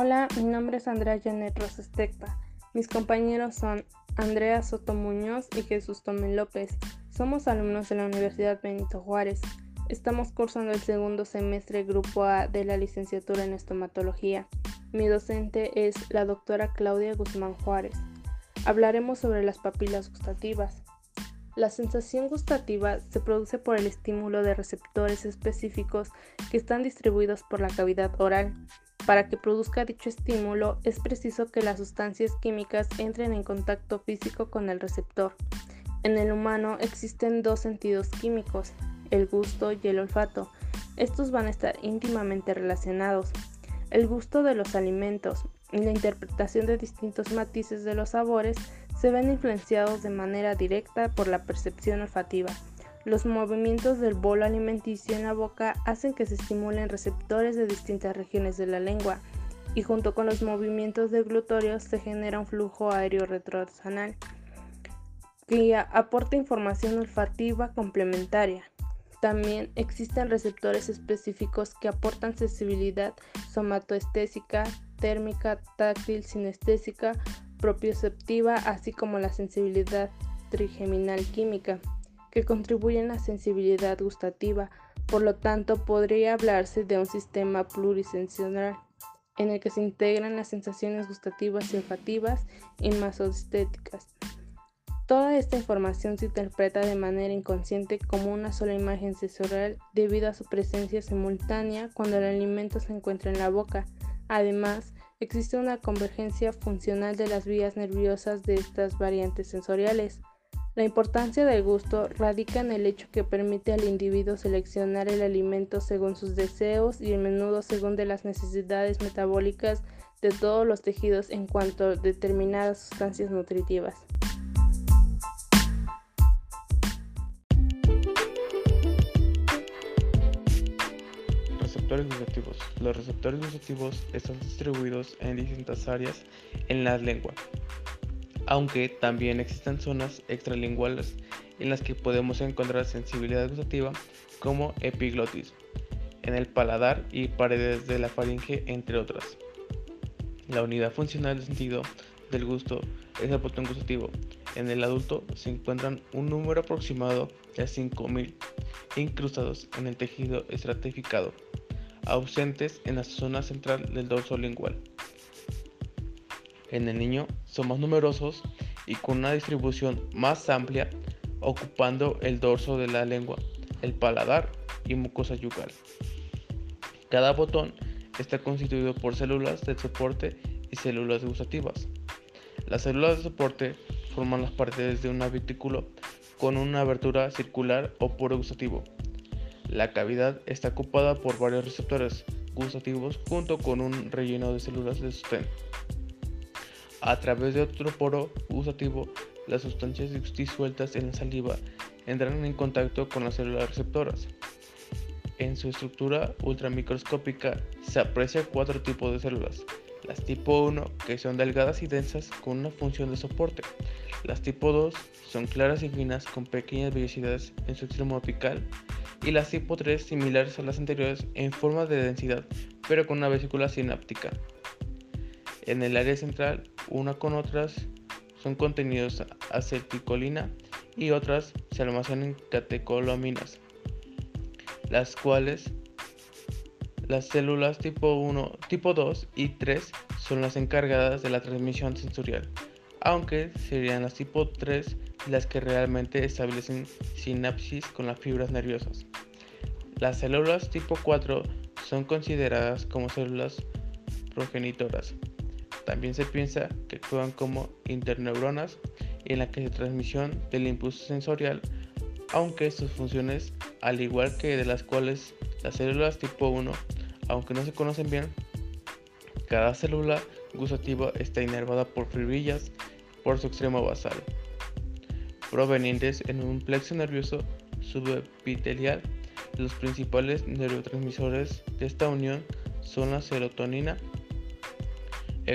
Hola, mi nombre es Andrea Janet Rosestecta. Mis compañeros son Andrea Soto Muñoz y Jesús Tomé López. Somos alumnos de la Universidad Benito Juárez. Estamos cursando el segundo semestre Grupo A de la licenciatura en estomatología. Mi docente es la doctora Claudia Guzmán Juárez. Hablaremos sobre las papilas gustativas. La sensación gustativa se produce por el estímulo de receptores específicos que están distribuidos por la cavidad oral. Para que produzca dicho estímulo es preciso que las sustancias químicas entren en contacto físico con el receptor. En el humano existen dos sentidos químicos, el gusto y el olfato. Estos van a estar íntimamente relacionados. El gusto de los alimentos y la interpretación de distintos matices de los sabores se ven influenciados de manera directa por la percepción olfativa. Los movimientos del bolo alimenticio en la boca hacen que se estimulen receptores de distintas regiones de la lengua y junto con los movimientos deglutorios se genera un flujo aéreo retrosanal que aporta información olfativa complementaria. También existen receptores específicos que aportan sensibilidad somatoestésica, térmica, táctil, sinestésica, propioceptiva, así como la sensibilidad trigeminal química, que contribuyen a sensibilidad gustativa. Por lo tanto, podría hablarse de un sistema plurisensorial en el que se integran las sensaciones gustativas y olfativas y masosestéticas. Toda esta información se interpreta de manera inconsciente como una sola imagen sensorial debido a su presencia simultánea cuando el alimento se encuentra en la boca. Además, existe una convergencia funcional de las vías nerviosas de estas variantes sensoriales. La importancia del gusto radica en el hecho que permite al individuo seleccionar el alimento según sus deseos y a menudo según de las necesidades metabólicas de todos los tejidos en cuanto a determinadas sustancias nutritivas. receptores gustativos. Los receptores gustativos están distribuidos en distintas áreas en la lengua, aunque también existen zonas extralinguales en las que podemos encontrar sensibilidad gustativa como epiglotis, en el paladar y paredes de la faringe, entre otras. La unidad funcional del sentido del gusto es el botón gustativo. En el adulto se encuentran un número aproximado de 5.000 incrustados en el tejido estratificado ausentes en la zona central del dorso lingual. En el niño son más numerosos y con una distribución más amplia, ocupando el dorso de la lengua, el paladar y mucosa yugal. Cada botón está constituido por células de soporte y células gustativas. Las células de soporte forman las paredes de un abitículo con una abertura circular o poro gustativo la cavidad está ocupada por varios receptores gustativos junto con un relleno de células de sostén. A través de otro poro gustativo, las sustancias disueltas en la saliva entran en contacto con las células receptoras. En su estructura ultramicroscópica se aprecia cuatro tipos de células. Las tipo 1, que son delgadas y densas con una función de soporte. Las tipo 2 son claras y finas con pequeñas vellosidades en su extremo apical y las tipo 3 similares a las anteriores en forma de densidad, pero con una vesícula sináptica. En el área central, una con otras son contenidos acetilcolina y otras se almacenan catecolaminas, las cuales las células tipo 1, tipo 2 y 3 son las encargadas de la transmisión sensorial, aunque serían las tipo 3 las que realmente establecen sinapsis con las fibras nerviosas. Las células tipo 4 son consideradas como células progenitoras. También se piensa que actúan como interneuronas en la que se transmisión del impulso sensorial, aunque sus funciones, al igual que de las cuales las células tipo 1, aunque no se conocen bien, cada célula gustativa está inervada por fibrillas por su extremo basal provenientes en un plexo nervioso subepitelial. Los principales neurotransmisores de esta unión son la serotonina,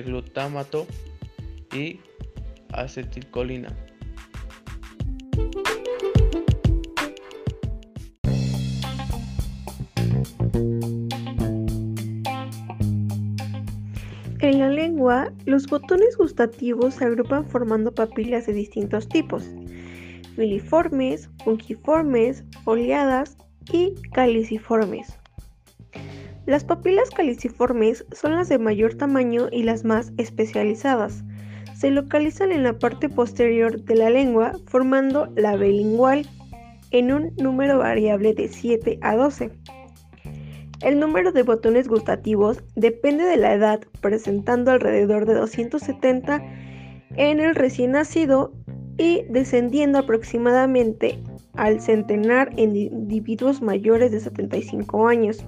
glutamato y acetilcolina. En la lengua, los botones gustativos se agrupan formando papilas de distintos tipos, filiformes, fungiformes, foliadas y caliciformes. Las papilas caliciformes son las de mayor tamaño y las más especializadas. Se localizan en la parte posterior de la lengua formando la bilingual en un número variable de 7 a 12. El número de botones gustativos depende de la edad, presentando alrededor de 270 en el recién nacido y descendiendo aproximadamente al centenar en individuos mayores de 75 años.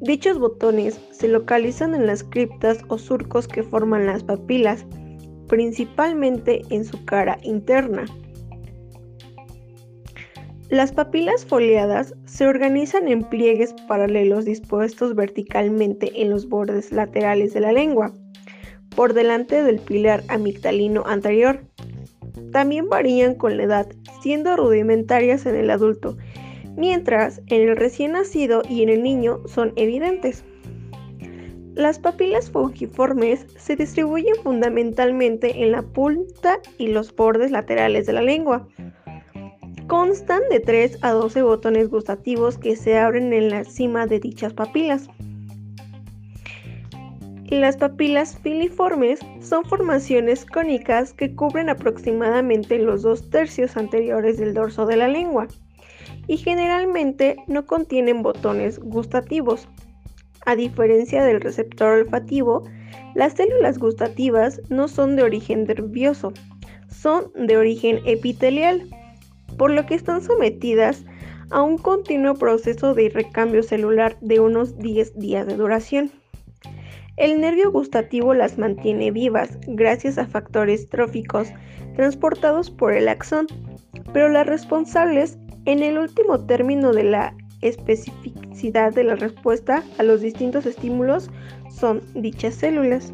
Dichos botones se localizan en las criptas o surcos que forman las papilas, principalmente en su cara interna. Las papilas foliadas se organizan en pliegues paralelos dispuestos verticalmente en los bordes laterales de la lengua, por delante del pilar amigdalino anterior. También varían con la edad, siendo rudimentarias en el adulto, mientras en el recién nacido y en el niño son evidentes. Las papilas fungiformes se distribuyen fundamentalmente en la punta y los bordes laterales de la lengua, Constan de 3 a 12 botones gustativos que se abren en la cima de dichas papilas. Las papilas filiformes son formaciones cónicas que cubren aproximadamente los dos tercios anteriores del dorso de la lengua y generalmente no contienen botones gustativos. A diferencia del receptor olfativo, las células gustativas no son de origen nervioso, son de origen epitelial por lo que están sometidas a un continuo proceso de recambio celular de unos 10 días de duración. El nervio gustativo las mantiene vivas gracias a factores tróficos transportados por el axón, pero las responsables en el último término de la especificidad de la respuesta a los distintos estímulos son dichas células.